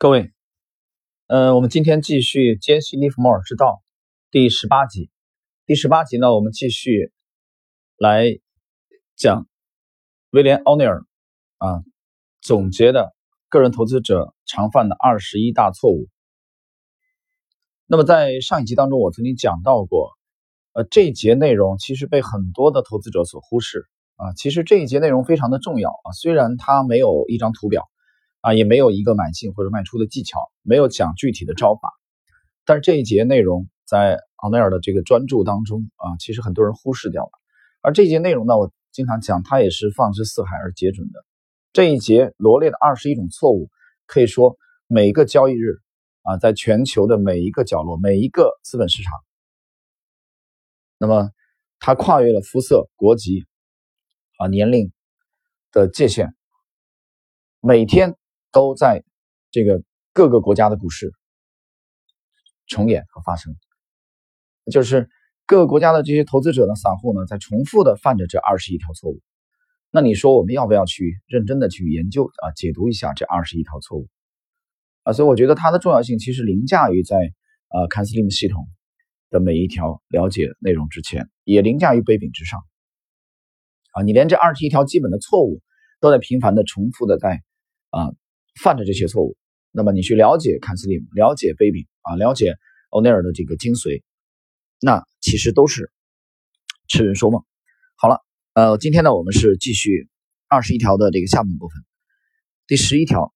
各位，呃，我们今天继续《杰西·利弗莫尔之道》第十八集。第十八集呢，我们继续来讲威廉·奥尼尔啊总结的个人投资者常犯的二十一大错误。那么在上一集当中，我曾经讲到过，呃，这一节内容其实被很多的投资者所忽视啊。其实这一节内容非常的重要啊，虽然它没有一张图表。啊，也没有一个买进或者卖出的技巧，没有讲具体的招法。但是这一节内容在奥奈尔的这个专注当中啊，其实很多人忽视掉了。而这节内容呢，我经常讲，它也是放之四海而皆准的。这一节罗列的二十一种错误，可以说每个交易日啊，在全球的每一个角落、每一个资本市场，那么它跨越了肤色、国籍啊、年龄的界限，每天。都在这个各个国家的股市重演和发生，就是各个国家的这些投资者呢、散户呢，在重复的犯着这二十一条错误。那你说我们要不要去认真的去研究啊、解读一下这二十一条错误啊？所以我觉得它的重要性其实凌驾于在呃坎斯林系统的每一条了解内容之前，也凌驾于杯柄之上啊！你连这二十一条基本的错误都在频繁的重复的在啊。犯着这些错误，那么你去了解坎斯利姆，了解贝比啊，了解欧内尔的这个精髓，那其实都是痴人说梦。好了，呃，今天呢，我们是继续二十一条的这个下半部分。第十一条，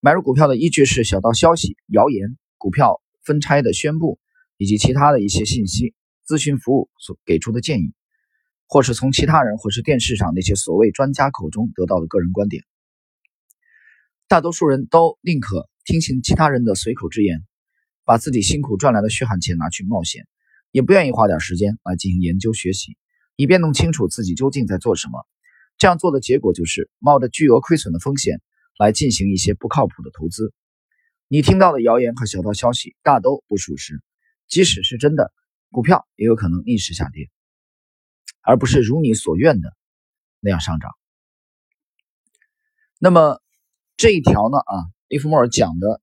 买入股票的依据是小道消息、谣言、股票分拆的宣布，以及其他的一些信息、咨询服务所给出的建议，或是从其他人或是电视上那些所谓专家口中得到的个人观点。大多数人都宁可听信其他人的随口之言，把自己辛苦赚来的血汗钱拿去冒险，也不愿意花点时间来进行研究学习，以便弄清楚自己究竟在做什么。这样做的结果就是冒着巨额亏损的风险来进行一些不靠谱的投资。你听到的谣言和小道消息大都不属实，即使是真的，股票也有可能逆势下跌，而不是如你所愿的那样上涨。那么。这一条呢，啊，利弗莫尔讲的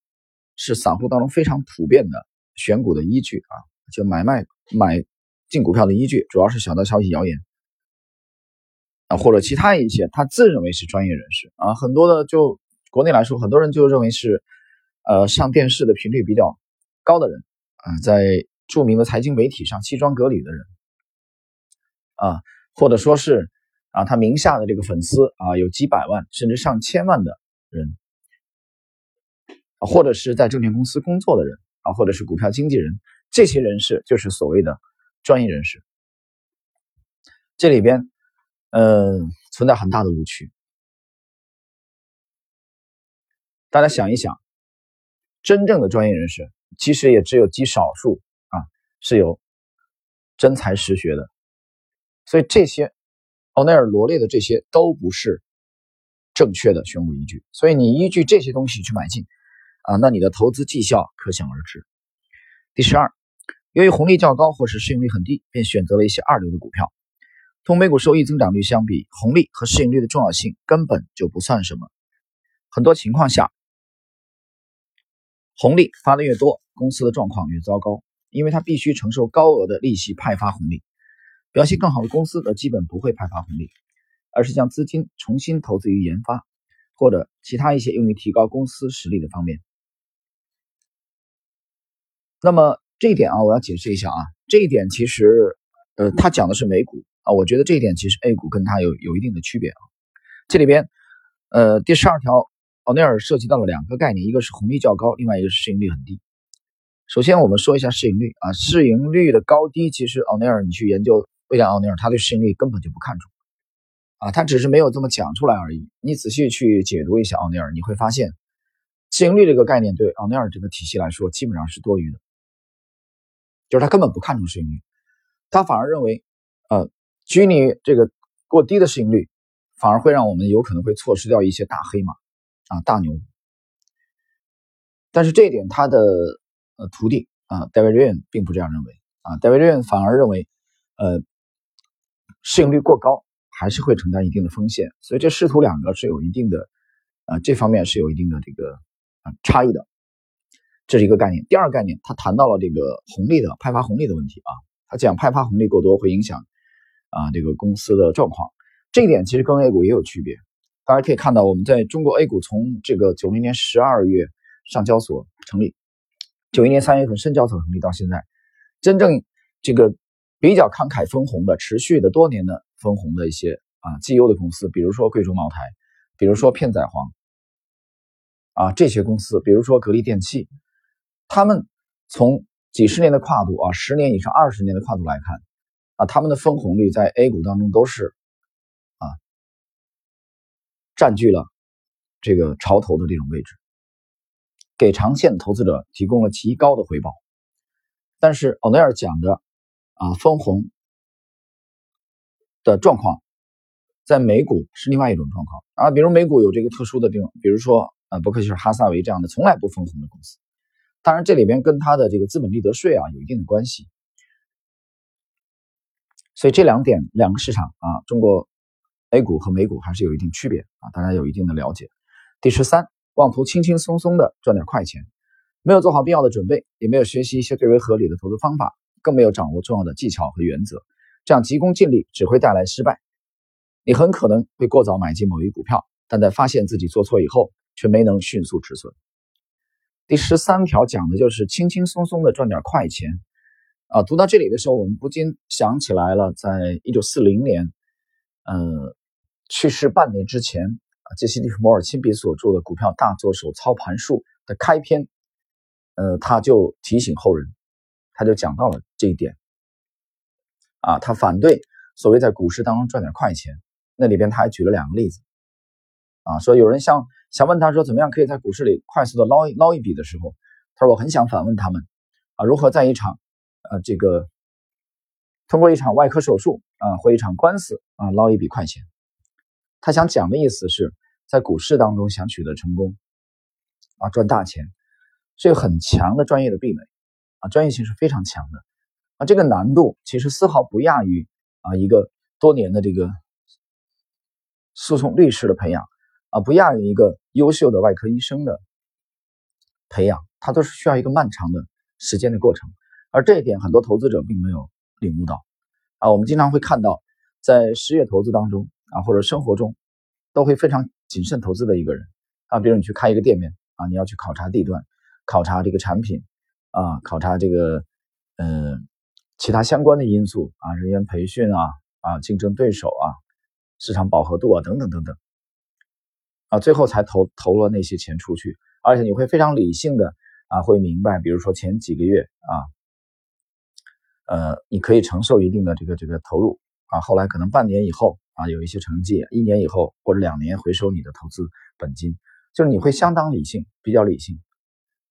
是散户当中非常普遍的选股的依据啊，就买卖买进股票的依据，主要是小道消息、谣言啊，或者其他一些他自认为是专业人士啊，很多的就国内来说，很多人就认为是呃上电视的频率比较高的人啊，在著名的财经媒体上西装革履的人啊，或者说是啊他名下的这个粉丝啊有几百万甚至上千万的。人，或者是在证券公司工作的人啊，或者是股票经纪人，这些人士就是所谓的专业人士。这里边，嗯，存在很大的误区。大家想一想，真正的专业人士其实也只有极少数啊，是有真才实学的。所以这些奥奈尔罗列的这些都不是。正确的选股依据，所以你依据这些东西去买进，啊，那你的投资绩效可想而知。第十二，由于红利较高或是市盈率很低，便选择了一些二流的股票。同每股收益增长率相比，红利和市盈率的重要性根本就不算什么。很多情况下，红利发的越多，公司的状况越糟糕，因为它必须承受高额的利息派发红利。表现更好的公司则基本不会派发红利。而是将资金重新投资于研发，或者其他一些用于提高公司实力的方面。那么这一点啊，我要解释一下啊，这一点其实，呃，他讲的是美股啊，我觉得这一点其实 A 股跟它有有一定的区别啊。这里边，呃，第十二条，奥内尔涉及到了两个概念，一个是红利较高，另外一个是市盈率很低。首先我们说一下市盈率啊，市盈率的高低，其实奥内尔你去研究威廉奥内尔，他对市盈率根本就不看重。啊，他只是没有这么讲出来而已。你仔细去解读一下奥尼尔，你会发现，市盈率这个概念对奥尼尔这个体系来说基本上是多余的，就是他根本不看重市盈率，他反而认为，呃，拘泥这个过低的市盈率，反而会让我们有可能会错失掉一些大黑马啊大牛。但是这一点，他的呃徒弟啊戴维瑞恩并不这样认为啊，戴维瑞恩反而认为，呃，市盈率过高。还是会承担一定的风险，所以这师徒两个是有一定的，啊，这方面是有一定的这个啊差异的，这是一个概念。第二个概念，他谈到了这个红利的派发红利的问题啊，他讲派发红利过多会影响啊这个公司的状况，这一点其实跟 A 股也有区别。大家可以看到，我们在中国 A 股从这个九零年十二月上交所成立，九一年三月份深交所成立到现在，真正这个比较慷慨分红的、持续的多年的分红的一些啊绩优的公司，比如说贵州茅台，比如说片仔癀，啊这些公司，比如说格力电器，他们从几十年的跨度啊，十年以上、二十年的跨度来看，啊他们的分红率在 A 股当中都是啊。占据了这个潮头的这种位置，给长线投资者提供了极高的回报。但是奥内尔讲的啊分红的状况，在美股是另外一种状况啊。比如美股有这个特殊的地方，比如说啊伯克希尔哈萨维这样的从来不分红的公司。当然这里边跟它的这个资本利得税啊有一定的关系。所以这两点两个市场啊，中国。A 股和美股还是有一定区别啊，大家有一定的了解。第十三，妄图轻轻松松的赚点快钱，没有做好必要的准备，也没有学习一些最为合理的投资方法，更没有掌握重要的技巧和原则，这样急功近利只会带来失败。你很可能会过早买进某一股票，但在发现自己做错以后，却没能迅速止损。第十三条讲的就是轻轻松松的赚点快钱啊。读到这里的时候，我们不禁想起来了，在一九四零年，呃。去世半年之前，啊，杰西·利弗摩尔亲笔所著的《股票大作手操盘术》的开篇，呃，他就提醒后人，他就讲到了这一点，啊，他反对所谓在股市当中赚点快钱。那里边他还举了两个例子，啊，说有人想想问他说怎么样可以在股市里快速的捞一捞一笔的时候，他说我很想反问他们，啊，如何在一场，呃，这个通过一场外科手术啊或一场官司啊捞一笔快钱。他想讲的意思是，在股市当中想取得成功，啊，赚大钱，是有很强的专业的壁垒，啊，专业性是非常强的，啊，这个难度其实丝毫不亚于啊一个多年的这个诉讼律师的培养，啊，不亚于一个优秀的外科医生的培养，它都是需要一个漫长的时间的过程，而这一点很多投资者并没有领悟到，啊，我们经常会看到在实业投资当中。啊，或者生活中都会非常谨慎投资的一个人啊，比如你去开一个店面啊，你要去考察地段，考察这个产品啊，考察这个嗯其他相关的因素啊，人员培训啊啊，竞争对手啊，市场饱和度啊等等等等啊，最后才投投了那些钱出去，而且你会非常理性的啊，会明白，比如说前几个月啊，呃，你可以承受一定的这个这个投入啊，后来可能半年以后。啊，有一些成绩，一年以后或者两年回收你的投资本金，就是你会相当理性，比较理性。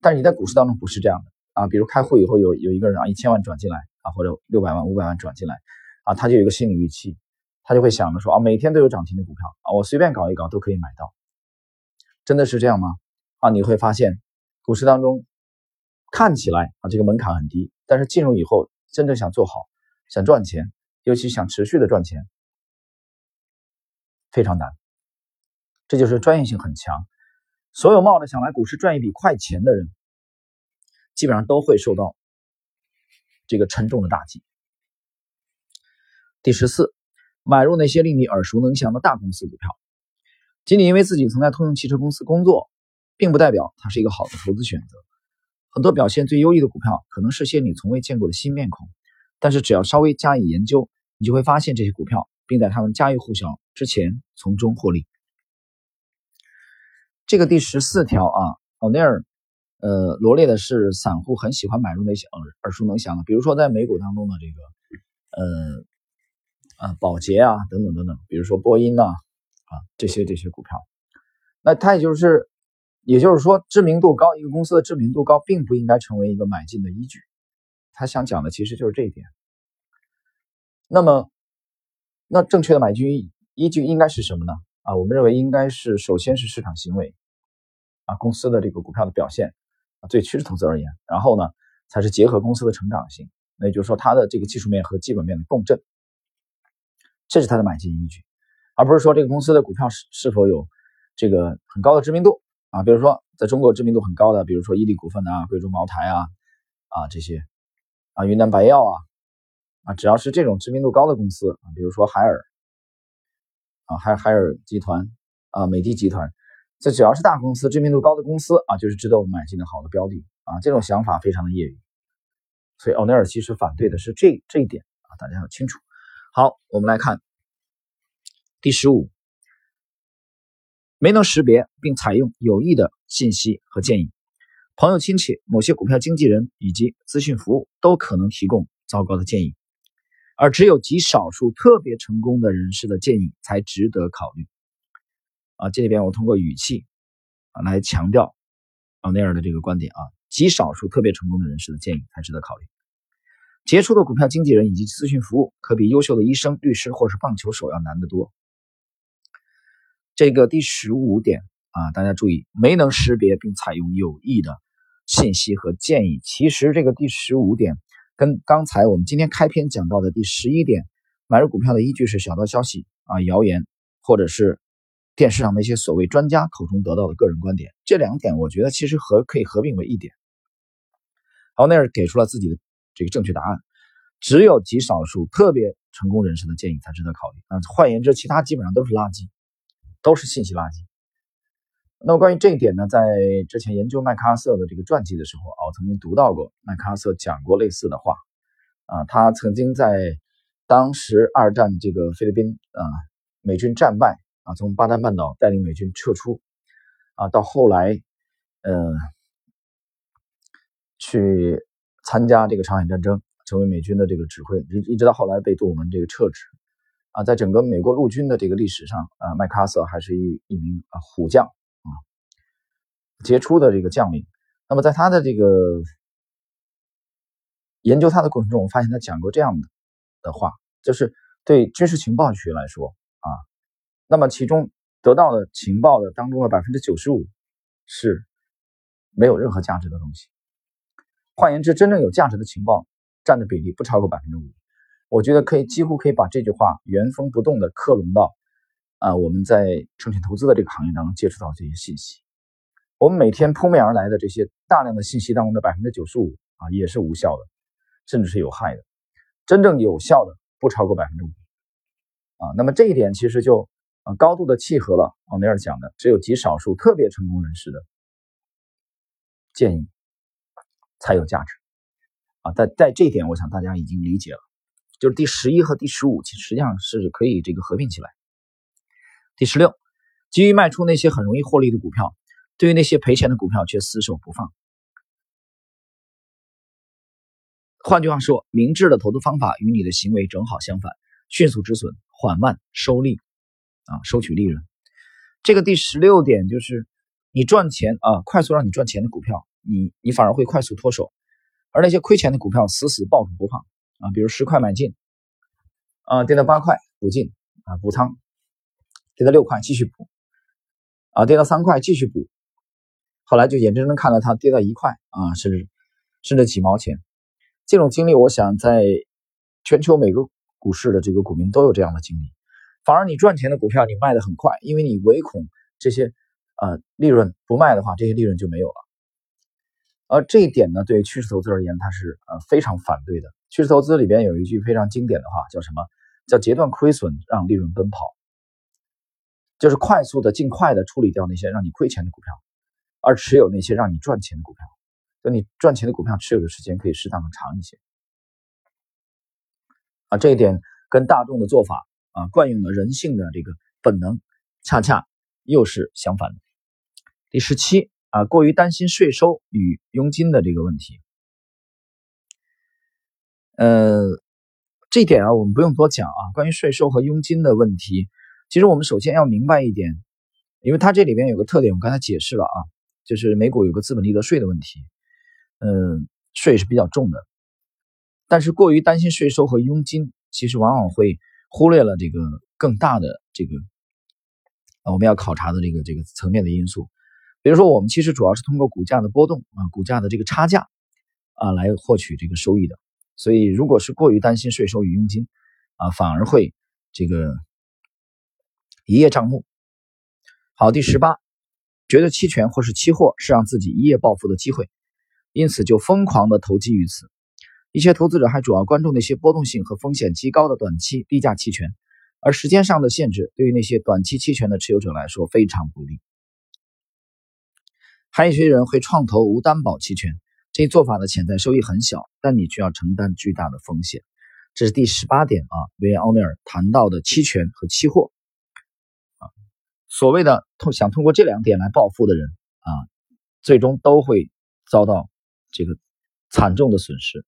但是你在股市当中不是这样的啊，比如开户以后有有一个人啊一千万转进来啊，或者六百万、五百万转进来啊，他就有一个心理预期，他就会想着说啊，每天都有涨停的股票啊，我随便搞一搞都可以买到，真的是这样吗？啊，你会发现股市当中看起来啊这个门槛很低，但是进入以后真正想做好、想赚钱，尤其想持续的赚钱。非常难，这就是专业性很强。所有冒着想来股市赚一笔快钱的人，基本上都会受到这个沉重的打击。第十四，买入那些令你耳熟能详的大公司股票，仅仅因为自己曾在通用汽车公司工作，并不代表它是一个好的投资选择。很多表现最优异的股票，可能是些你从未见过的新面孔，但是只要稍微加以研究，你就会发现这些股票。并在他们家喻户晓之前从中获利。这个第十四条啊，奥尼尔呃罗列的是散户很喜欢买入那些耳耳熟能详的，比如说在美股当中的这个呃呃宝洁啊等等等等，比如说波音呐啊这些这些股票。那它也就是也就是说知名度高，一个公司的知名度高，并不应该成为一个买进的依据。他想讲的其实就是这一点。那么。那正确的买进依据应该是什么呢？啊，我们认为应该是首先是市场行为，啊，公司的这个股票的表现，对趋势投资而言，然后呢，才是结合公司的成长性，那也就是说它的这个技术面和基本面的共振，这是它的买进依据，而不是说这个公司的股票是是否有这个很高的知名度。啊，比如说在中国知名度很高的，比如说伊利股份啊、贵州茅台啊、啊这些。啊、云南白药啊。啊，只要是这种知名度高的公司啊，比如说海尔。啊、海海尔集团啊、美的集团，这只要是大公司、知名度高的公司啊，就是值得我们买进的好的标的啊。这种想法非常的业余，所以奥尼尔其实反对的是这这一点啊，大家要清楚。好，我们来看第十五。没能识别并采用有益的信息和建议，朋友、亲戚、某些股票经纪人以及咨询服务都可能提供糟糕的建议，而只有极少数特别成功的人士的建议才值得考虑。啊，这里边我通过语气啊来强调奥内尔的这个观点啊，极少数特别成功的人士的建议才值得考虑。杰出的股票经纪人以及咨询服务可比优秀的医生、律师或是棒球手要难得多。这个第十五点啊，大家注意，没能识别并采用有益的信息和建议。其实这个第十五点跟刚才我们今天开篇讲到的第十一点，买入股票的依据是小道消息啊、谣言，或者是电视上那些所谓专家口中得到的个人观点，这两点我觉得其实合可以合并为一点。奥内尔给出了自己的这个正确答案，只有极少数特别成功人士的建议才值得考虑啊。换言之，其他基本上都是垃圾。都是信息垃圾。那么关于这一点呢，在之前研究麦克阿瑟的这个传记的时候啊，我曾经读到过麦克阿瑟讲过类似的话啊。他曾经在当时二战这个菲律宾啊，美军战败啊，从巴丹半岛带领美军撤出啊，到后来嗯去参加这个朝鲜战争，成为美军的这个指挥，一一直到后来被杜鲁门这个撤职。啊，在整个美国陆军的这个历史上，啊，麦克阿瑟还是一一名啊虎将啊，杰出的这个将领。那么在他的这个研究他的过程中，我发现他讲过这样的的话，就是对军事情报学来说啊，那么其中得到的情报的当中的百分之九十五是没有任何价值的东西。换言之，真正有价值的情报占的比例不超过百分之五。我觉得可以几乎可以把这句话原封不动的克隆到啊我们在证券投资的这个行业当中接触到这些信息。我们每天扑面而来的这些大量的信息当中的百分之九十五啊也是无效的，甚至是有害的。真正有效的不超过百分之五啊。那么这一点其实就啊高度的契合了奥尼尔讲的，只有极少数特别成功人士的建议才有价值啊。在在这一点，我想大家已经理解了。就是第十一和第十五，其实际上是可以这个合并起来。第十六，急于卖出那些很容易获利的股票，对于那些赔钱的股票却死守不放。换句话说，明智的投资方法与你的行为正好相反：迅速止损，缓慢收利，啊，收取利润。这个第十六点就是你赚钱啊，快速让你赚钱的股票，你你反而会快速脱手；而那些亏钱的股票，死死抱住不放。啊，比如十块买进，啊，跌到八块补进，啊，补仓，跌到六块继续补，啊，跌到三块继续补，后来就眼睁睁看着它跌到一块，啊，甚至甚至几毛钱，这种经历，我想在全球每个股市的这个股民都有这样的经历。反而你赚钱的股票你卖的很快，因为你唯恐这些呃利润不卖的话，这些利润就没有了。而这一点呢，对于趋势投资而言，它是呃非常反对的。趋势投资里边有一句非常经典的话，叫什么？叫截断亏损，让利润奔跑。就是快速的、尽快的处理掉那些让你亏钱的股票，而持有那些让你赚钱的股票。就你赚钱的股票持有的时间可以适当的长一些。啊，这一点跟大众的做法啊，惯用的人性的这个本能，恰恰又是相反的。第十七啊，过于担心税收与佣金的这个问题。呃，这一点啊，我们不用多讲啊。关于税收和佣金的问题，其实我们首先要明白一点，因为它这里边有个特点，我刚才解释了啊，就是美股有个资本利得税的问题，嗯，税是比较重的。但是过于担心税收和佣金，其实往往会忽略了这个更大的这个我们要考察的这个这个层面的因素。比如说，我们其实主要是通过股价的波动啊，股价的这个差价啊来获取这个收益的。所以，如果是过于担心税收与佣金，啊，反而会这个一叶障目。好，第十八，觉得期权或是期货是让自己一夜暴富的机会，因此就疯狂的投机于此。一些投资者还主要关注那些波动性和风险极高的短期低价期权，而时间上的限制对于那些短期期权的持有者来说非常不利。还有一些人会创投无担保期权，这一做法的潜在收益很小，但你却要承担巨大的风险。这是第十八点啊，维奥内尔谈到的期权和期货啊，所谓的通想通过这两点来暴富的人啊，最终都会遭到这个惨重的损失。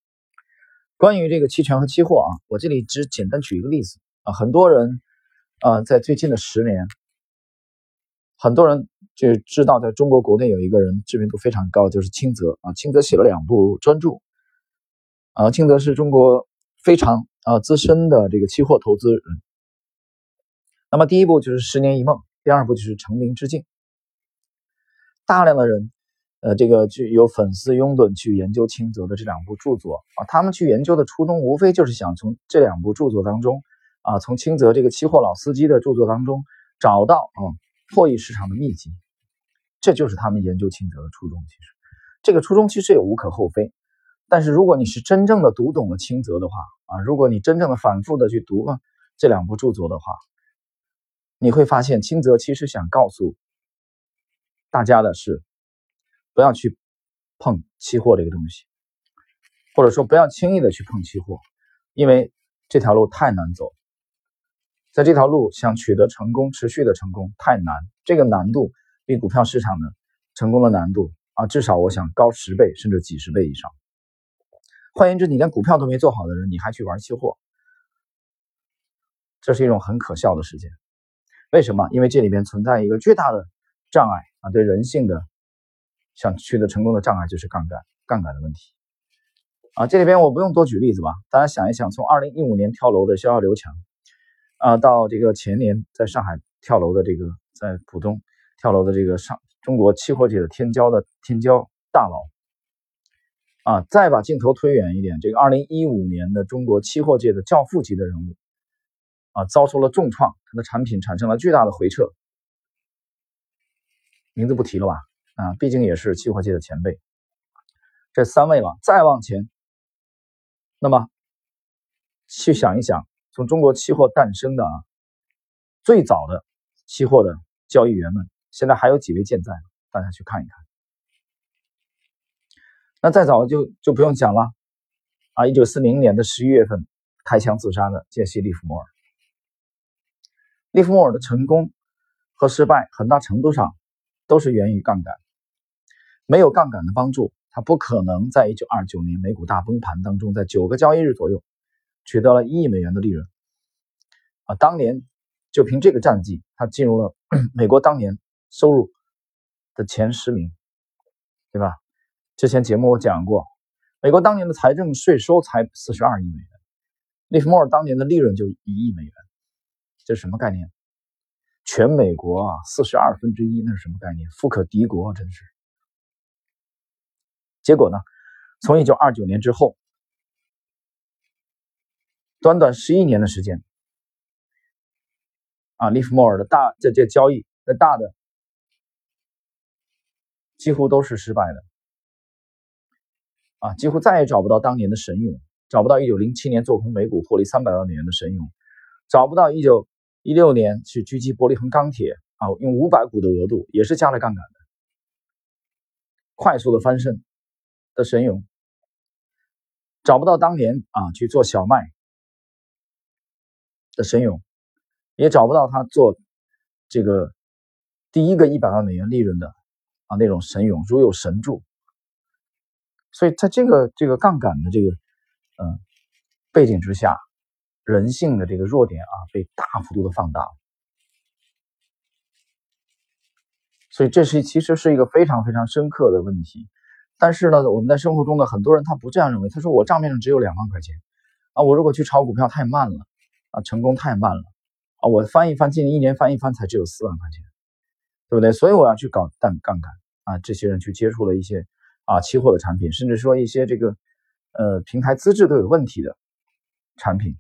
关于这个期权和期货啊，我这里只简单举一个例子啊，很多人啊，在最近的十年，很多人就知道，在中国国内有一个人知名度非常高，就是清泽啊。清泽写了两部专著啊，清泽是中国非常啊资深的这个期货投资人。那么第一部就是《十年一梦》，第二部就是《成名之境》，大量的人。呃，这个就有粉丝拥趸去研究清泽的这两部著作啊，他们去研究的初衷无非就是想从这两部著作当中啊，从清泽这个期货老司机的著作当中找到啊破译市场的秘籍，这就是他们研究清泽的初衷。其实这个初衷其实也无可厚非，但是如果你是真正的读懂了清泽的话啊，如果你真正的反复的去读了这两部著作的话，你会发现清泽其实想告诉大家的是。不要去碰期货这个东西，或者说不要轻易的去碰期货，因为这条路太难走。在这条路想取得成功、持续的成功太难，这个难度比股票市场的成功的难度啊，至少我想高十倍甚至几十倍以上。换言之，你连股票都没做好的人，你还去玩期货，这是一种很可笑的事情。为什么？因为这里面存在一个巨大的障碍啊，对人性的。想取得成功的障碍就是杠杆，杠杆的问题啊！这里边我不用多举例子吧？大家想一想，从二零一五年跳楼的逍遥刘强啊，到这个前年在上海跳楼的这个在浦东跳楼的这个上中国期货界的天骄的天骄大佬啊，再把镜头推远一点，这个二零一五年的中国期货界的教父级的人物啊，遭受了重创，他的产品产生了巨大的回撤，名字不提了吧？啊，毕竟也是期货界的前辈。这三位了，再往前，那么去想一想，从中国期货诞生的啊，最早的期货的交易员们，现在还有几位健在？大家去看一看。那再早就就不用讲了啊，一九四零年的十一月份开枪自杀的杰西·利弗莫尔。利弗莫尔的成功和失败，很大程度上都是源于杠杆。没有杠杆的帮助，他不可能在一九二九年美股大崩盘当中，在九个交易日左右取得了一亿美元的利润。啊，当年就凭这个战绩，他进入了 美国当年收入的前十名，对吧？之前节目我讲过，美国当年的财政税收才四十二亿美元，利弗莫尔当年的利润就一亿美元，这是什么概念？全美国啊，四十二分之一，那是什么概念？富可敌国，真是。结果呢？从一九二九年之后，短短十一年的时间，啊，利弗莫尔的大这这交易那大的几乎都是失败的，啊，几乎再也找不到当年的神勇，找不到一九零七年做空美股获利三百万美元的神勇，找不到一九一六年去狙击伯利恒钢铁啊，用五百股的额度也是加了杠杆的，快速的翻身。的神勇，找不到当年啊去做小麦的神勇，也找不到他做这个第一个一百万美元利润的啊那种神勇，如有神助。所以在这个这个杠杆的这个嗯背景之下，人性的这个弱点啊被大幅度的放大了，所以这是其实是一个非常非常深刻的问题。但是呢，我们在生活中的很多人他不这样认为。他说我账面上只有两万块钱啊，我如果去炒股票太慢了啊，成功太慢了啊，我翻一翻，今年一年翻一翻才只有四万块钱，对不对？所以我要去搞杠杠杆啊。这些人去接触了一些啊期货的产品，甚至说一些这个呃平台资质都有问题的产品，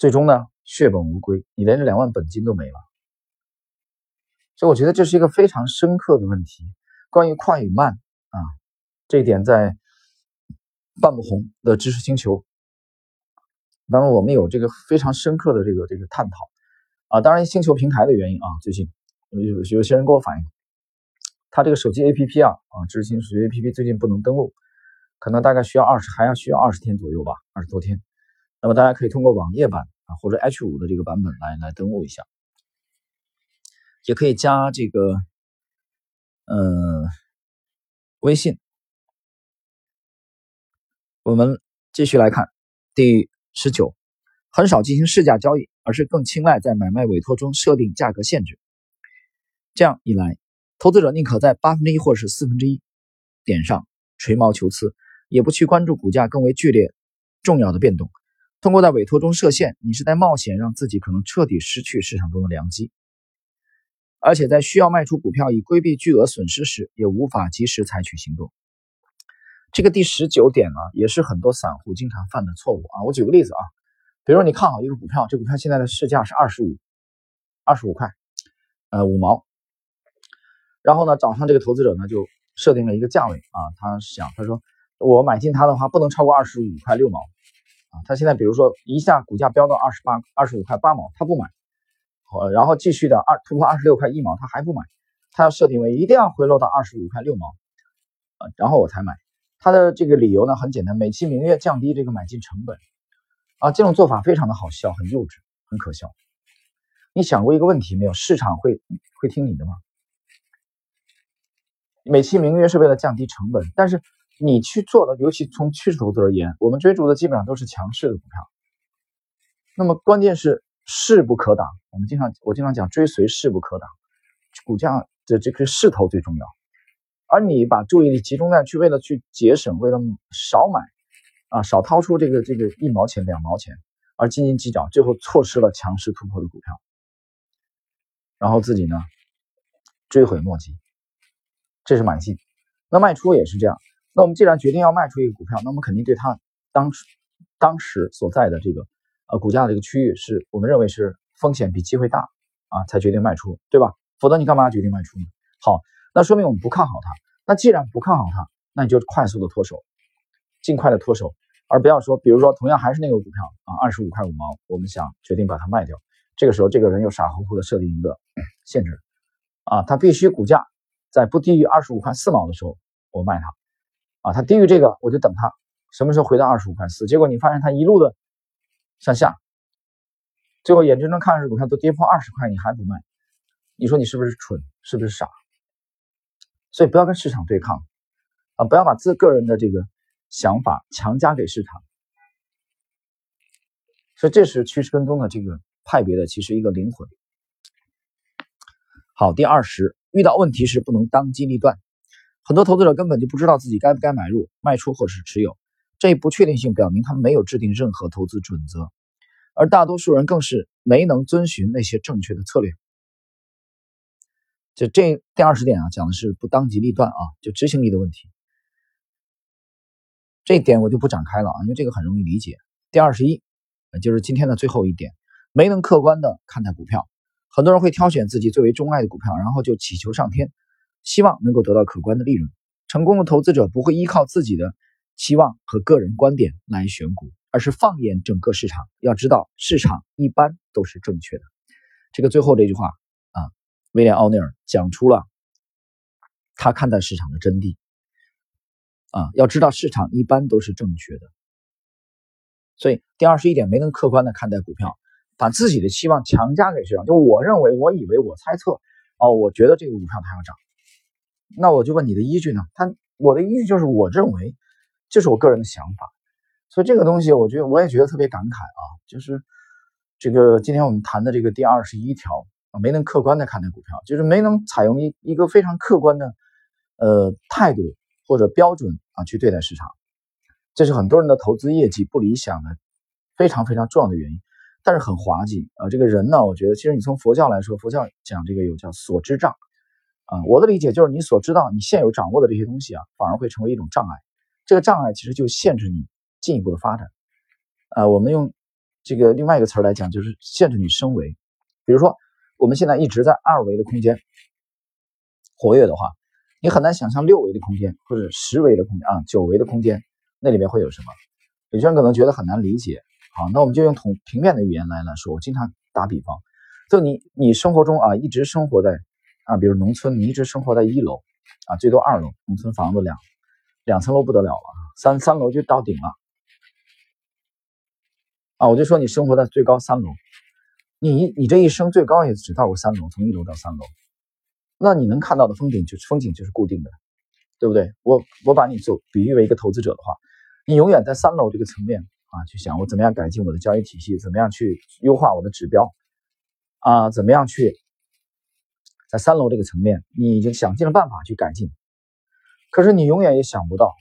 最终呢血本无归，你连这两万本金都没了。所以我觉得这是一个非常深刻的问题。关于快与慢啊，这一点在半不红的知识星球，当然我们有这个非常深刻的这个这个探讨啊。当然，星球平台的原因啊，最近有有些人给我反映，他这个手机 APP 啊啊，知识星球 APP 最近不能登录，可能大概需要二十还要需要二十天左右吧，二十多天。那么大家可以通过网页版啊或者 H 五的这个版本来来登录一下。也可以加这个，嗯，微信。我们继续来看第十九，很少进行市价交易，而是更青睐在买卖委托中设定价格限制。这样一来，投资者宁可在八分之一或是四分之一点上吹毛求疵，也不去关注股价更为剧烈、重要的变动。通过在委托中设限，你是在冒险让自己可能彻底失去市场中的良机。而且在需要卖出股票以规避巨额损失时，也无法及时采取行动。这个第十九点呢，也是很多散户经常犯的错误啊。我举个例子啊，比如说你看好一个股票，这股票现在的市价是二十五，二十五块，呃五毛。然后呢，早上这个投资者呢就设定了一个价位啊，他想他说我买进它的话不能超过二十五块六毛啊。他现在比如说一下股价飙到二十八、二十五块八毛，他不买。呃，然后继续的二突破二十六块一毛，他还不买，他要设定为一定要回落到二十五块六毛，呃，然后我才买。他的这个理由呢很简单，美其名曰降低这个买进成本，啊，这种做法非常的好笑，很幼稚，很可笑。你想过一个问题没有？市场会会听你的吗？美其名曰是为了降低成本，但是你去做的，尤其从趋势投资而言，我们追逐的基本上都是强势的股票。那么关键是。势不可挡，我们经常我经常讲追随势不可挡，股价的这个势头最重要。而你把注意力集中在去为了去节省，为了少买啊，少掏出这个这个一毛钱两毛钱，而斤斤计较，最后错失了强势突破的股票，然后自己呢追悔莫及，这是买进。那卖出也是这样。那我们既然决定要卖出一个股票，那我们肯定对它当时当时所在的这个。呃，股价的这个区域是我们认为是风险比机会大啊，才决定卖出，对吧？否则你干嘛决定卖出呢？好，那说明我们不看好它。那既然不看好它，那你就快速的脱手，尽快的脱手，而不要说，比如说同样还是那个股票啊，二十五块五毛，我们想决定把它卖掉，这个时候这个人又傻乎乎的设定一个限制啊，他必须股价在不低于二十五块四毛的时候我卖它啊，它低于这个我就等它什么时候回到二十五块四，结果你发现它一路的。向下，最后眼睁睁看着股票都跌破二十块，你还不卖，你说你是不是蠢？是不是傻？所以不要跟市场对抗啊！不要把自个人的这个想法强加给市场。所以这是趋势跟踪的这个派别的其实一个灵魂。好，第二十，遇到问题时不能当机立断。很多投资者根本就不知道自己该不该买入、卖出或者是持有。这一不确定性表明，他们没有制定任何投资准则，而大多数人更是没能遵循那些正确的策略。就这第二十点啊，讲的是不当机立断啊，就执行力的问题。这一点我就不展开了啊，因为这个很容易理解。第二十一，就是今天的最后一点，没能客观的看待股票。很多人会挑选自己最为钟爱的股票，然后就祈求上天，希望能够得到可观的利润。成功的投资者不会依靠自己的。期望和个人观点来选股，而是放眼整个市场。要知道，市场一般都是正确的。这个最后这句话啊，威廉奥尼尔讲出了他看待市场的真谛啊。要知道，市场一般都是正确的。所以，第二十一点，没能客观的看待股票，把自己的期望强加给市场。就我认为，我以为，我猜测，哦，我觉得这个股票它要涨。那我就问你的依据呢？他我的依据就是我认为。这是我个人的想法，所以这个东西，我觉得我也觉得特别感慨啊。就是这个今天我们谈的这个第二十一条啊，没能客观的看待股票，就是没能采用一一个非常客观的呃态度或者标准啊去对待市场，这是很多人的投资业绩不理想的非常非常重要的原因。但是很滑稽啊，这个人呢，我觉得其实你从佛教来说，佛教讲这个有叫所知障啊，我的理解就是你所知道你现有掌握的这些东西啊，反而会成为一种障碍。这个障碍其实就限制你进一步的发展，啊，我们用这个另外一个词来讲，就是限制你升维。比如说，我们现在一直在二维的空间活跃的话，你很难想象六维的空间或者十维的空间啊，九维的空间那里面会有什么？有些人可能觉得很难理解。好，那我们就用同平面的语言来来说。我经常打比方，就你你生活中啊，一直生活在啊，比如农村，你一直生活在一楼啊，最多二楼，农村房子两两层楼不得了了，三三楼就到顶了啊。我就说你生活在最高三楼，你你这一生最高也只到过三楼，从一楼到三楼。那你能看到的风景就是风景就是固定的，对不对？我我把你做比喻为一个投资者的话，你永远在三楼这个层面啊，去想我怎么样改进我的交易体系，怎么样去优化我的指标啊，怎么样去在三楼这个层面，你已经想尽了办法去改进，可是你永远也想不到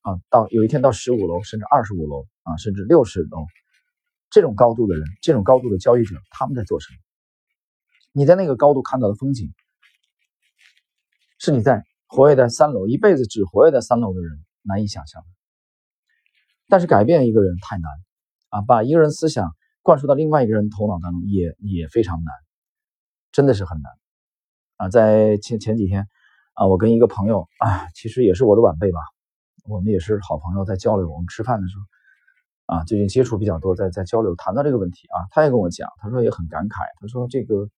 啊，到有一天到十五楼，甚至二十五楼啊，甚至六十楼这种高度的人，这种高度的交易者，他们在做什么？你在那个高度看到的风景。是你在活跃在三楼，一辈子只活跃在三楼的人难以想象的。但是改变一个人太难啊，把一个人思想灌输到另外一个人头脑当中也也非常难，真的是很难啊。在前前几天啊，我跟一个朋友啊，其实也是我的晚辈吧，我们也是好朋友，在交流。我们吃饭的时候啊，最近接触比较多，在在交流谈到这个问题啊，他也跟我讲，他说也很感慨，他说这个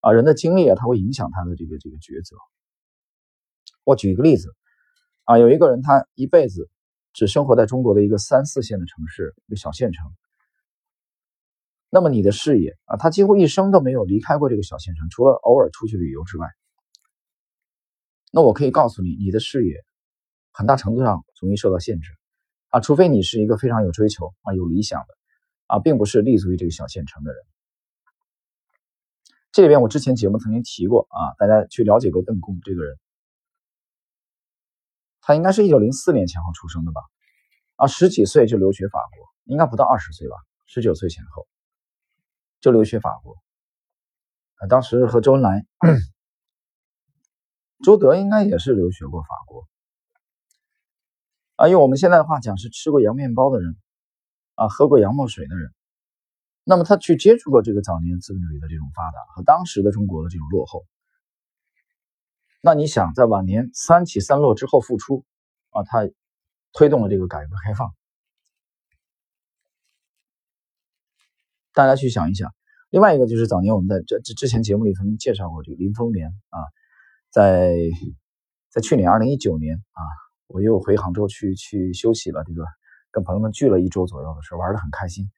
啊人的经历啊，他会影响他的这个这个抉择。我举一个例子，啊，有一个人他一辈子只生活在中国的一个三四线的城市，一个小县城。那么你的视野啊，他几乎一生都没有离开过这个小县城，除了偶尔出去旅游之外。那我可以告诉你，你的视野很大程度上容易受到限制啊，除非你是一个非常有追求啊、有理想的啊，并不是立足于这个小县城的人。这里边我之前节目曾经提过啊，大家去了解过邓公这个人。他应该是一九零四年前后出生的吧？啊，十几岁就留学法国，应该不到二十岁吧？十九岁前后就留学法国。啊，当时和周恩来、周德应该也是留学过法国。啊，用我们现在的话讲，是吃过洋面包的人，啊，喝过洋墨水的人。那么他去接触过这个早年资本主义的这种发达和当时的中国的这种落后。那你想在晚年三起三落之后复出啊，他推动了这个改革开放。大家去想一想，另外一个就是早年我们在这这之前节目里曾经介绍过这个林风眠啊，在在去年二零一九年啊，我又回杭州去去休息了，这个跟朋友们聚了一周左右的时候，玩的很开心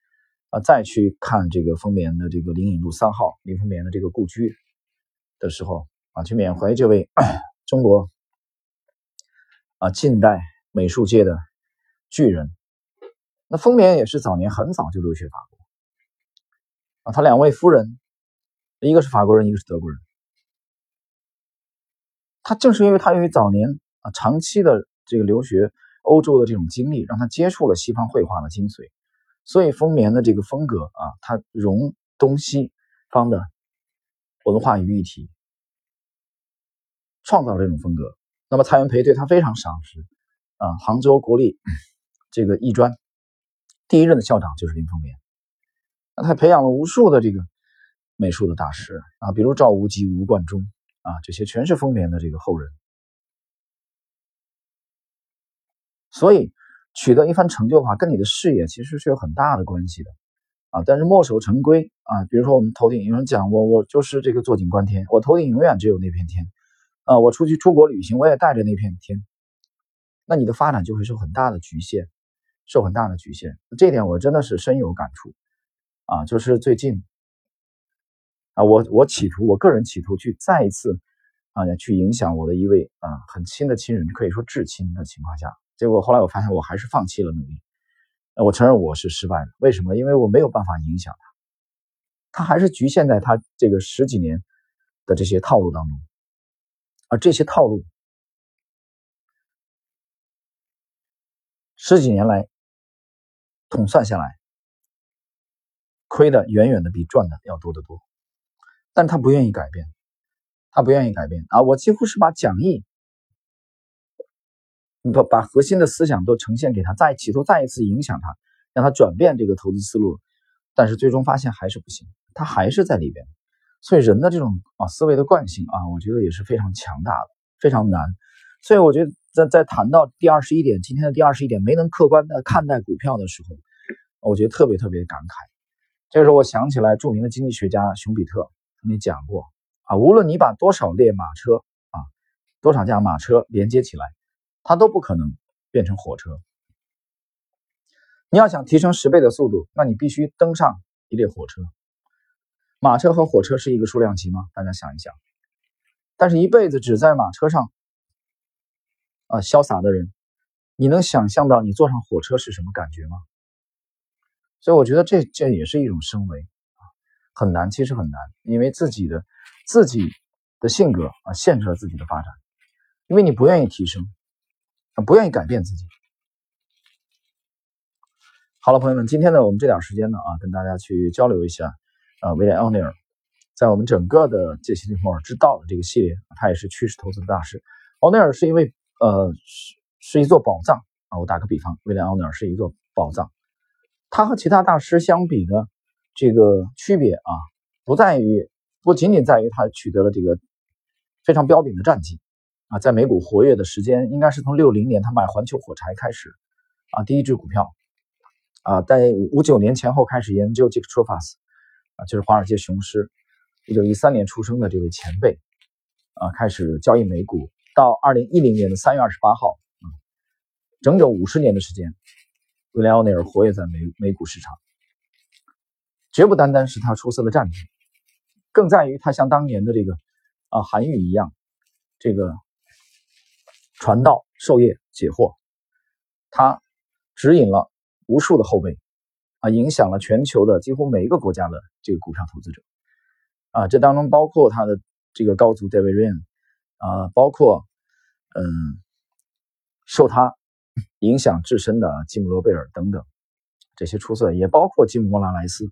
啊，再去看这个风眠的这个灵隐路三号林风眠的这个故居的时候。啊，去缅怀这位 中国啊近代美术界的巨人。那风眠也是早年很早就留学法国啊，他两位夫人，一个是法国人，一个是德国人。他正是因为他因为早年啊长期的这个留学欧洲的这种经历，让他接触了西方绘画的精髓，所以丰眠的这个风格啊，他融东西方的文化于一体。创造这种风格，那么蔡元培对他非常赏识啊。杭州国立 这个艺专第一任的校长就是林丰年，那他培养了无数的这个美术的大师啊，比如赵无极、吴冠中啊，这些全是风眠的这个后人。所以取得一番成就的话，跟你的事业其实是有很大的关系的啊。但是墨守成规啊，比如说我们头顶有人讲我，我就是这个坐井观天，我头顶永远只有那片天。啊，我出去出国旅行，我也带着那片天，那你的发展就会受很大的局限，受很大的局限。这点我真的是深有感触啊！就是最近啊，我我企图，我个人企图去再一次啊，去影响我的一位啊很亲的亲人，可以说至亲的情况下，结果后来我发现我还是放弃了努力。我承认我是失败的，为什么？因为我没有办法影响他，他还是局限在他这个十几年的这些套路当中。而这些套路，十几年来统算下来，亏的远远的比赚的要多得多。但他不愿意改变，他不愿意改变啊！我几乎是把讲义，把把核心的思想都呈现给他，再企图再一次影响他，让他转变这个投资思路，但是最终发现还是不行，他还是在里边。所以人的这种啊思维的惯性啊，我觉得也是非常强大的，非常难。所以我觉得在在谈到第二十一点，今天的第二十一点没能客观的看待股票的时候，我觉得特别特别感慨。这个时候我想起来著名的经济学家熊彼特曾经讲过啊，无论你把多少列马车啊，多少架马车连接起来，它都不可能变成火车。你要想提升十倍的速度，那你必须登上一列火车。马车和火车是一个数量级吗？大家想一想。但是，一辈子只在马车上啊潇洒的人，你能想象到你坐上火车是什么感觉吗？所以，我觉得这这也是一种升维啊，很难，其实很难，因为自己的自己的性格啊限制了自己的发展，因为你不愿意提升，不愿意改变自己。好了，朋友们，今天呢，我们这点时间呢啊，跟大家去交流一下。啊，威廉·奥尼尔在我们整个的杰西·利弗莫尔之道的这个系列，他也是趋势投资的大师。奥尼尔是一位呃，是是一座宝藏啊。我打个比方，威廉·奥尼尔是一座宝藏。他和其他大师相比呢，这个区别啊，不在于不仅仅在于他取得了这个非常彪炳的战绩啊，在美股活跃的时间应该是从六零年他买环球火柴开始啊，第一只股票啊，在五九年前后开始研究 Jack t r u f a s。啊，就是华尔街雄狮，一九一三年出生的这位前辈，啊，开始交易美股，到二零一零年的三月二十八号，啊，整整五十年的时间，威廉奥尼尔活跃在美美股市场，绝不单单是他出色的战绩，更在于他像当年的这个啊韩愈一样，这个传道授业解惑，他指引了无数的后辈。啊，影响了全球的几乎每一个国家的这个股票投资者，啊，这当中包括他的这个高足 David Ryan，啊，包括嗯，受他影响至深的吉姆罗贝尔等等这些出色，也包括吉姆莫拉莱斯，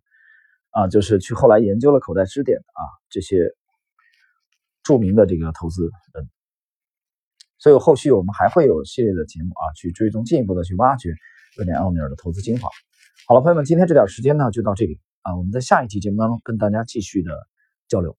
啊，就是去后来研究了口袋支点啊这些著名的这个投资人，所以后续我们还会有系列的节目啊，去追踪进一步的去挖掘威廉奥尼尔的投资精华。好了，朋友们，今天这点时间呢就到这里啊，我们在下一期节目当中跟大家继续的交流。